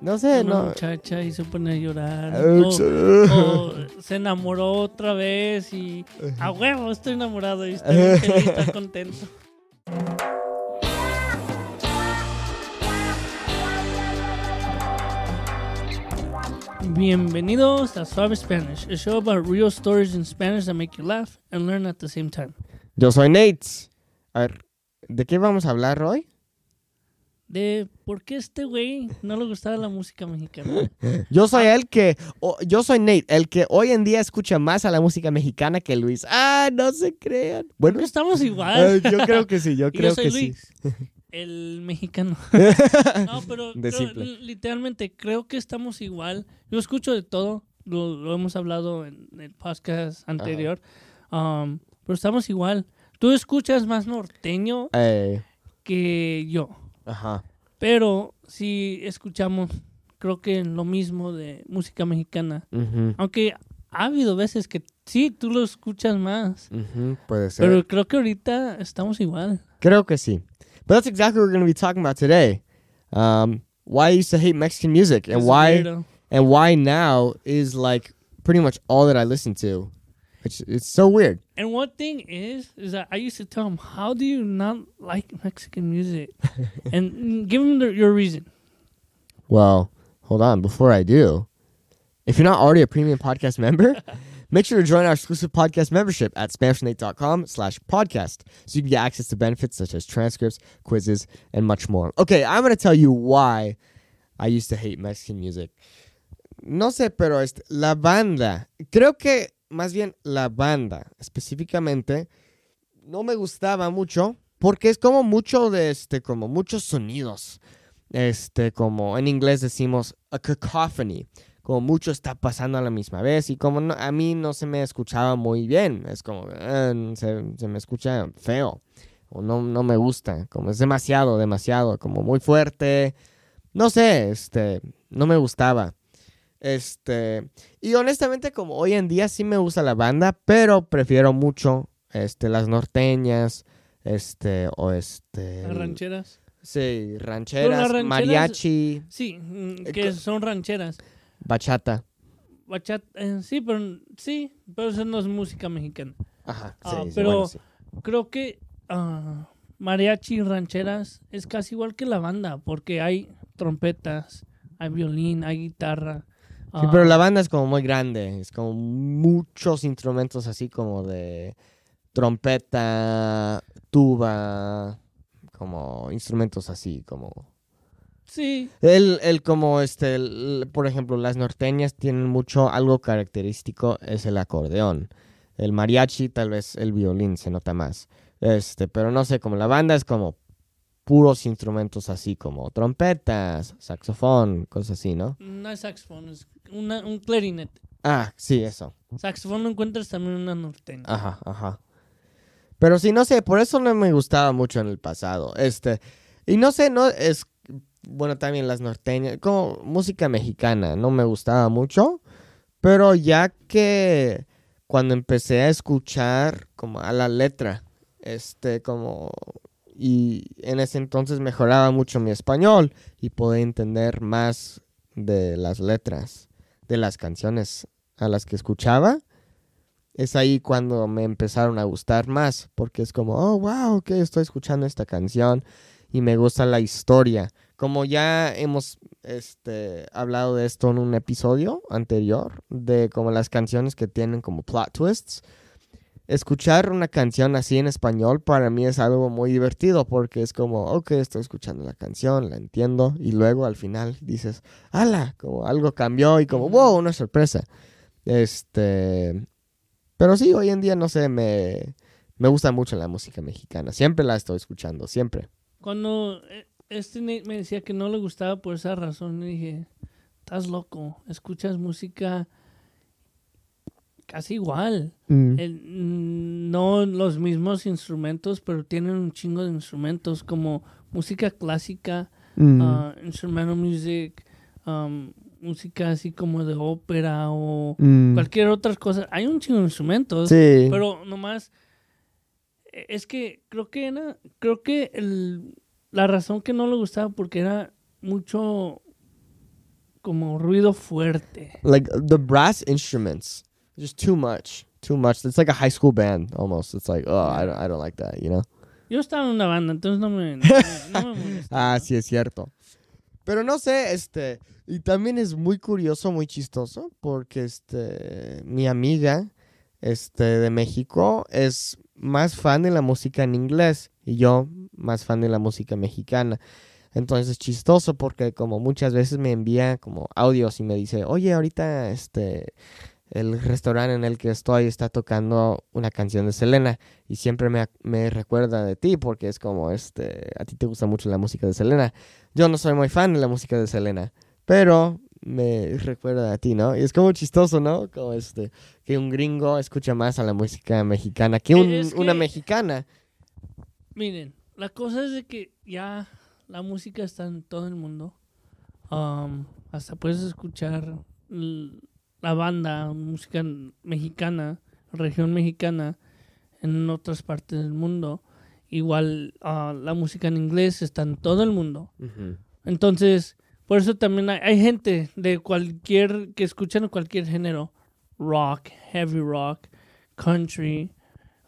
No sé, una no. muchacha y se pone a llorar. O, o se enamoró otra vez y a huevo estoy enamorado y estoy bien feliz, estoy contento. Bienvenidos a Suave Spanish, a show about real stories in Spanish that make you laugh and learn at the same time. Yo soy Nate. A ver, ¿de qué vamos a hablar hoy? De por qué este güey no le gustaba la música mexicana. Yo soy el que, o- yo soy Nate, el que hoy en día escucha más a la música mexicana que Luis. Ah, no se crean. Bueno, estamos igual. yo creo que sí, yo creo yo soy que Luis, el mexicano. No, pero De creo- simple. literalmente creo que estamos igual. Yo escucho de todo, lo, lo hemos hablado en el podcast anterior, um, pero estamos igual. Tú escuchas más norteño sí. Eh, que yo, ajá. Pero sí escuchamos, creo que lo mismo de música mexicana. ujú, Aunque ha habido veces que sí, tú lo escuchas más, ujú, puede ser. pero creo que ahorita estamos igual. Creo que sí. But that's exactly what we're going to be talking about today. Um, why I used to hate Mexican music and why and why now is like pretty much all that I listen to. It's, it's so weird. And one thing is, is that I used to tell him, "How do you not like Mexican music?" and give him the, your reason. Well, hold on. Before I do, if you're not already a premium podcast member, make sure to join our exclusive podcast membership at SpanishNate.com slash podcast so you can get access to benefits such as transcripts, quizzes, and much more. Okay, I'm going to tell you why I used to hate Mexican music. No sé, pero es la banda, creo que más bien la banda específicamente no me gustaba mucho porque es como mucho de este, como muchos sonidos este, como en inglés decimos a cacophony, como mucho está pasando a la misma vez y como no- a mí no se me escuchaba muy bien, es como eh, se, se me escucha feo o no, no me gusta, como es demasiado, demasiado, como muy fuerte, no sé, este, no me gustaba. Este, y honestamente como hoy en día sí me gusta la banda, pero prefiero mucho este las norteñas, este o este Las rancheras. Sí, rancheras, rancheras- mariachi, Sí, mm, Eh, que son rancheras. bachata. Bachata, eh, sí, pero sí, pero eso no es música mexicana. Ajá, sí, Ah, sí, pero- bueno, sí. Creo que ah, mariachi y rancheras es casi igual que la banda, porque hay trompetas, hay violín, hay guitarra. Sí, ah, pero la banda es como muy grande, es como muchos instrumentos así como de trompeta, tuba, como instrumentos así, como... Sí, El, el como este, el- por ejemplo, las norteñas tienen mucho, algo característico es el acordeón. El mariachi, tal vez el violín se nota más. Este, pero no sé, como la banda es como puros instrumentos así como trompetas, saxofón, cosas así, ¿no? no es saxofón, es una- un clarinete. Ah, sí, eso. Saxofón lo encuentras también en una norteña. Ajá, ajá. Pero sí, no sé, por eso no me gustaba mucho en el pasado. Este, y no sé, no es bueno también las norteñas, como música mexicana, no me gustaba mucho, pero ya que cuando empecé a escuchar como a la letra, este como y en ese entonces mejoraba mucho mi español y podía entender más de las letras de las canciones a las que escuchaba es ahí cuando me empezaron a gustar más, porque es como, oh, wow, que estoy escuchando esta canción y me gusta la historia. Como ya hemos este, hablado de esto en un episodio anterior, de como las canciones que tienen como plot twists, escuchar una canción así en español para mí es algo muy divertido, porque es como, ok, estoy escuchando la canción, la entiendo, y luego al final dices, ala, como algo cambió y como, wow, una sorpresa. Este, pero sí, hoy en día, no sé, me, me gusta mucho la música mexicana. Siempre la estoy escuchando, siempre. Cuando eh, este Nate me decía que no le gustaba por esa razón, le dije, estás loco, escuchas música casi igual. El- mm, no los mismos instrumentos, pero tienen un chingo de instrumentos como música clásica, Mm. ah, instrumental music, um, música así como de ópera o Mm. cualquier otra cosa. Hay un chingo de instrumentos, Sí. pero nomás eh, es que creo que era, creo que el, la razón que no le gustaba porque era mucho como ruido fuerte. Like the brass instruments, just too much, too much. It's like a high school band almost. It's like, oh, I don't, I don't like that, you know. Yo estaba en una banda, entonces no me, no me, no me molesta. Ah, sí es cierto. Pero no sé, este, y también es muy curioso, muy chistoso, porque este, mi amiga, este, de México es más fan de la música en inglés y yo más fan de la música mexicana. Entonces es chistoso porque como muchas veces me envía como audios y me dice, oye, ahorita este, el restaurante en el que estoy está tocando una canción de Selena y siempre me, me recuerda de ti porque es como, este, a ti te gusta mucho la música de Selena. Yo no soy muy fan de la música de Selena, pero me recuerda a ti, ¿no? Y es como chistoso, ¿no? Como este, que un gringo escucha más a la música mexicana que un- Es una mexicana. Miren, la cosa es de que ya la música está en todo el mundo. Um, hasta puedes escuchar la banda, música mexicana, región mexicana, en otras partes del mundo. Igual ah, la música en inglés está en todo el mundo. Entonces, por eso también hay, hay gente de cualquier, que escuchan cualquier género, rock, heavy rock, country,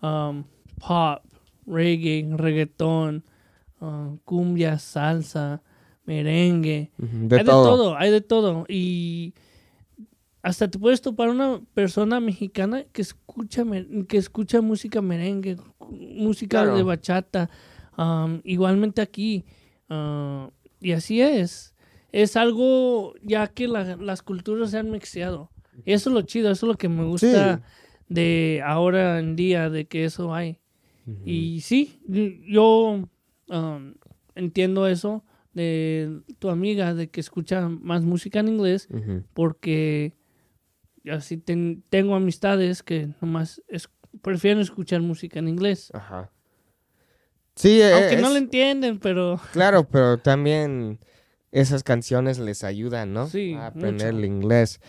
um, pop, reggae, reggaetón, uh, cumbia, salsa, merengue. De hay todo. de todo, hay de todo. Y hasta te puedes topar una persona mexicana que escucha, que escucha música merengue, música Claro. de bachata. um, igualmente aquí. ah, y así es. Es algo ya que la- las culturas se han mixeado. Eso es lo chido, eso es lo que me gusta de ahora en día, de que eso hay. Y sí, yo um, entiendo eso de tu amiga, de que escucha más música en inglés, porque así ten- tengo amistades que nomás es- prefieren escuchar música en inglés. Ajá. Sí, eh, Aunque no lo entienden, pero Claro, pero también esas canciones les ayudan, ¿no? Sí, A aprender mucho. el inglés.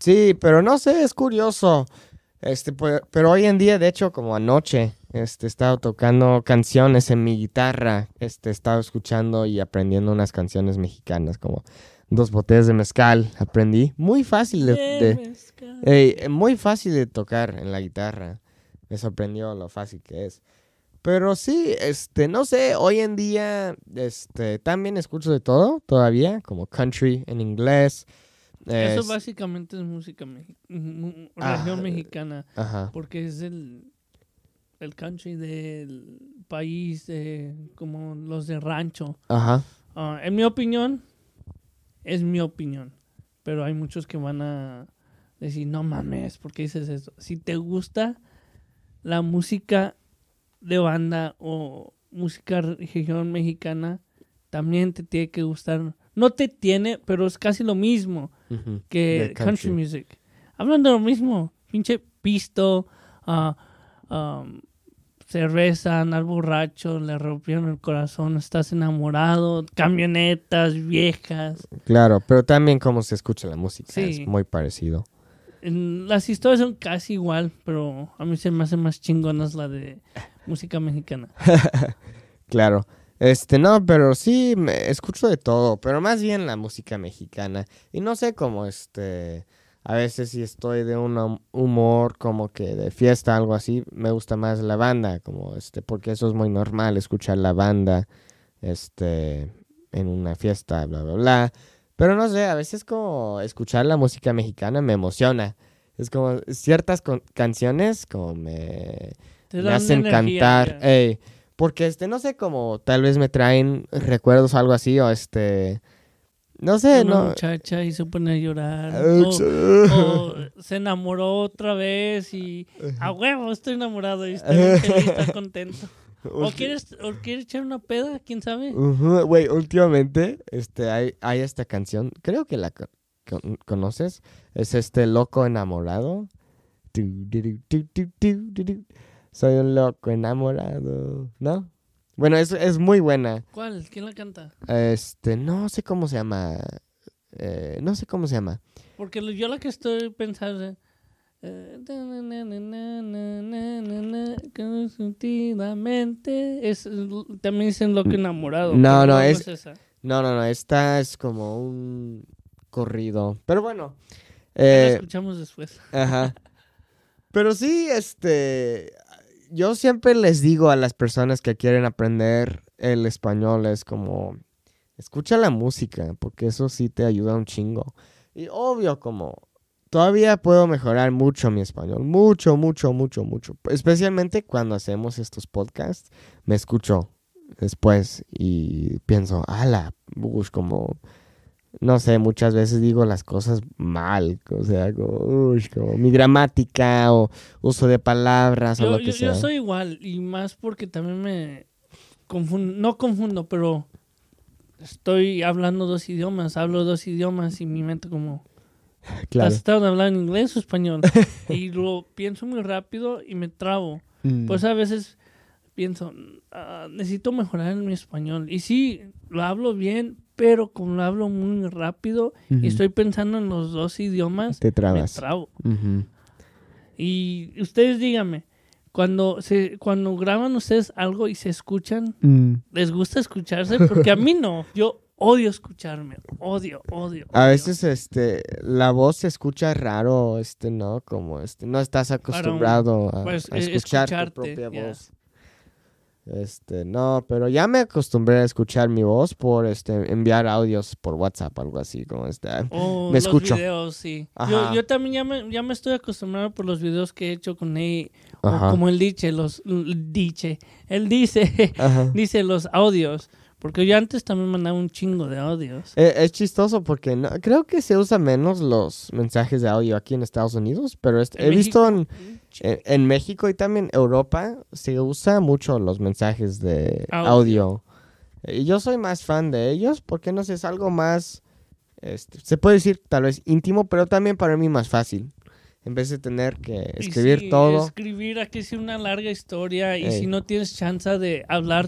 Sí, pero no sé, es curioso. Este, pues, pero hoy en día, de hecho, como anoche, este, he estado tocando canciones en mi guitarra. Este, he estado escuchando y aprendiendo unas canciones mexicanas, como dos botellas de mezcal. Aprendí muy fácil de, de- mezcal. Ey, eh, muy fácil de tocar en la guitarra. Me sorprendió lo fácil que es. Pero sí, este, no sé, hoy en día, este, también escucho de todo todavía, como country en inglés. Eso es- básicamente es música mu- Ah, región mexicana, Ajá. porque es el, el country del país, de, como los de rancho. Ajá. Ah, en mi opinión, es mi opinión. Pero hay muchos que van a decir, no mames, ¿por qué dices eso? Si te gusta la música de banda o música región mexicana, también te tiene que gustar. No te tiene, pero es casi lo mismo que country. music. Hablan de lo mismo. Pinche pisto, ah, um, cerveza, andar borracho, le rompieron el corazón, estás enamorado, camionetas viejas. Claro, pero también como se escucha la música, Sí. es muy parecido. Las historias son casi igual, pero a mí se me hace más chingonas la de música mexicana. Claro. Este, no, pero sí, me escucho de todo, pero más bien la música mexicana. Y no sé cómo, este, a veces si estoy de un hum- humor como que de fiesta, algo así, me gusta más la banda, como, este, porque eso es muy normal, escuchar la banda, este, en una fiesta, bla, bla, bla. Pero no sé, a veces como escuchar la música mexicana me emociona. Es como ciertas canciones como me hacen energía, cantar. ey, porque este, no sé, como tal vez me traen recuerdos o algo así, o este. No sé, Una no. muchacha y se pone a llorar. Ah, o- se enamoró otra vez y a huevo estoy enamorado y feliz, está contento. O quieres, o quieres echar una peda, quién sabe. Güey, últimamente, este, hay, hay esta canción, creo que la co- con- conoces, es este Loco Enamorado. Du, du. Soy un loco enamorado, ¿no? Bueno, es, es muy buena. ¿Cuál? ¿Quién la canta? Este, no sé cómo se llama. Eh, no sé cómo se llama. Porque yo la que estoy pensando... Consentidamente es también dicen lo que mm. enamorado. No, no, es, es no, no, no, esta es como un corrido, pero bueno, eh, la escuchamos después. Ajá. Pero sí, este yo siempre les digo a las personas que quieren aprender el español, es como, escucha la música, porque eso sí te ayuda un chingo. Y obvio, como, todavía puedo mejorar mucho mi español, mucho, mucho, mucho, mucho. Especialmente cuando hacemos estos podcasts, me escucho después y pienso, ala, como no sé, muchas veces digo las cosas mal, o sea, como, uy, como mi gramática o uso de palabras o Yo, lo que sea. yo soy igual, y más porque también me confundo, no confundo, pero estoy hablando dos idiomas, hablo dos idiomas y mi mente como, claro. ¿estás en inglés o español? y lo pienso muy rápido y me trabo. Mm, Pues a veces pienso, "Ah, necesito mejorar en mi español. Y sí, lo hablo bien, pero como lo hablo muy rápido y estoy pensando en los dos idiomas, Te me trabo. Y ustedes díganme, cuando se cuando graban ustedes algo y se escuchan, Mm. ¿les gusta escucharse? Porque a mí no. Yo odio escucharme. Odio, odio. A veces, este, la voz se escucha raro, este, ¿no? Como, este, no estás acostumbrado a, pues, a eh, escuchar tu propia voz. Este, no, pero ya me acostumbré a escuchar mi voz por, este, enviar audios por WhatsApp, algo así, como este. O me los escucho. videos, sí. Yo, yo también ya me, ya me estoy acostumbrado por los videos que he hecho con él. O como él dice, los dice. Él dice, Ajá. dice los audios. Porque yo antes también mandaba un chingo de audios. Eh, Es, chistoso porque no, creo que se usa menos los mensajes de audio aquí en Estados Unidos, pero este- he visto en, México, en, en México y también Europa se usa mucho los mensajes de Audio. audio. Y yo soy más fan de ellos porque no sé, es algo más, este, se puede decir tal vez íntimo, pero también para mí más fácil. En vez de tener que escribir sí, todo. Escribir aquí sí una larga historia y Ey. si no tienes chance de hablar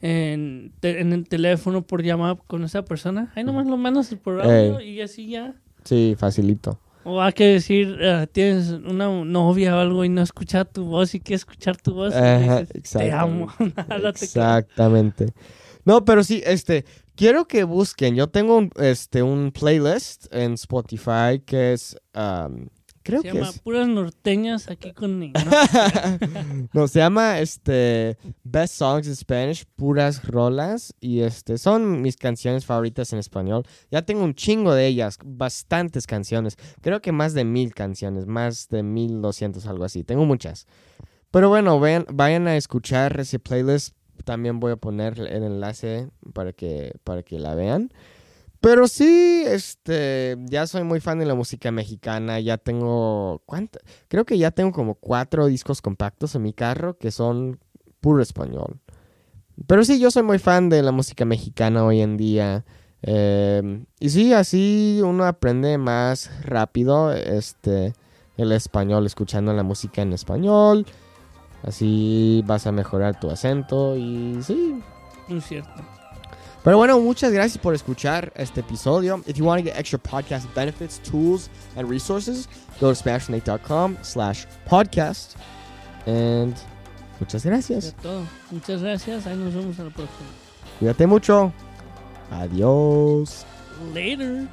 en, te- en el teléfono por llamada con esa persona, ahí nomás lo mandas por audio y así ya. Sí, facilito. O hay que decir, eh, tienes una novia o algo y no escucha tu voz y quiere escuchar tu voz. y Ajá, dices, te amo. Exactamente. No, pero sí, este, quiero que busquen. Yo tengo un, este, un playlist en Spotify que es, um, creo Se que llama es, Puras Norteñas aquí con ¿no? no, se llama, este, Best Songs in Spanish, puras rolas, y este, son mis canciones favoritas en español. Ya tengo un chingo de ellas, bastantes canciones. Creo que más de mil canciones, más de mil doscientos, algo así. Tengo muchas. Pero bueno, vayan, vayan a escuchar ese playlist. También voy a poner el enlace para que, para que la vean. Pero sí, este, ya soy muy fan de la música mexicana. Ya tengo, ¿cuánto? Creo que ya tengo como cuatro discos compactos en mi carro que son puro español. Pero sí, yo soy muy fan de la música mexicana hoy en día. Eh, y sí, así uno aprende más rápido este, el español, escuchando la música en español. Así vas a mejorar tu acento y sí. Es cierto. Pero bueno, muchas gracias por escuchar este episodio. If you want to get extra podcast benefits, tools, and resources, go to SpanishNate.com slash podcast. And muchas gracias. todo. Muchas gracias. Ahí nos vemos a la próxima. Cuídate mucho. Adiós. Later.